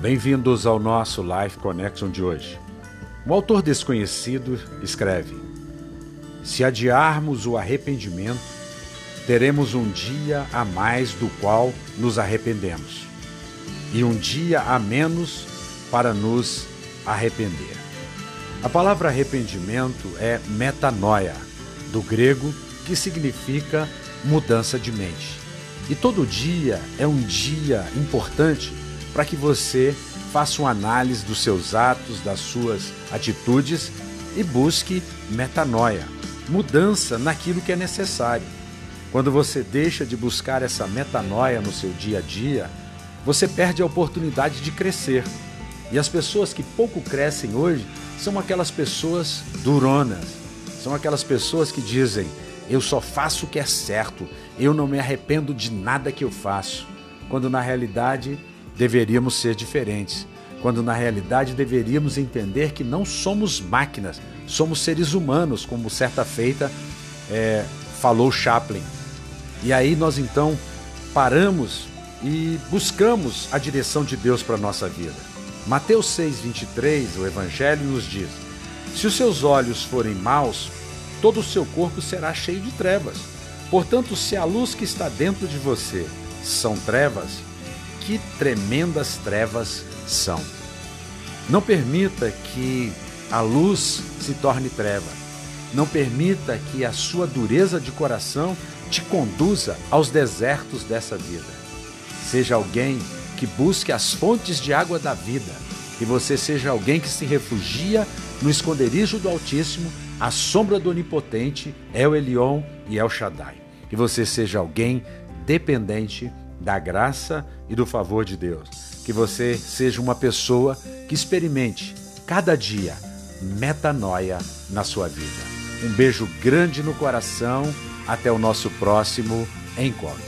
Bem-vindos ao nosso Life Connection de hoje. Um autor desconhecido escreve: Se adiarmos o arrependimento, teremos um dia a mais do qual nos arrependemos, e um dia a menos para nos arrepender. A palavra arrependimento é metanoia, do grego, que significa mudança de mente. E todo dia é um dia importante para que você faça uma análise dos seus atos, das suas atitudes e busque metanoia, mudança naquilo que é necessário. Quando você deixa de buscar essa metanoia no seu dia a dia, você perde a oportunidade de crescer. E as pessoas que pouco crescem hoje são aquelas pessoas duronas, são aquelas pessoas que dizem: Eu só faço o que é certo, eu não me arrependo de nada que eu faço. Quando na realidade deveríamos ser diferentes, quando na realidade deveríamos entender que não somos máquinas, somos seres humanos, como certa feita é, falou Chaplin. E aí nós então paramos e buscamos a direção de Deus para a nossa vida. Mateus 6,23, o Evangelho nos diz: Se os seus olhos forem maus, todo o seu corpo será cheio de trevas. Portanto, se a luz que está dentro de você são trevas, que tremendas trevas são. Não permita que a luz se torne treva. Não permita que a sua dureza de coração te conduza aos desertos dessa vida. Seja alguém que busque as fontes de água da vida. Que você seja alguém que se refugia no esconderijo do Altíssimo, à sombra do Onipotente, El Elion e El Shaddai. Que você seja alguém dependente da graça e do favor de Deus. Que você seja uma pessoa que experimente cada dia metanoia na sua vida. Um beijo grande no coração. Até o nosso próximo encontro.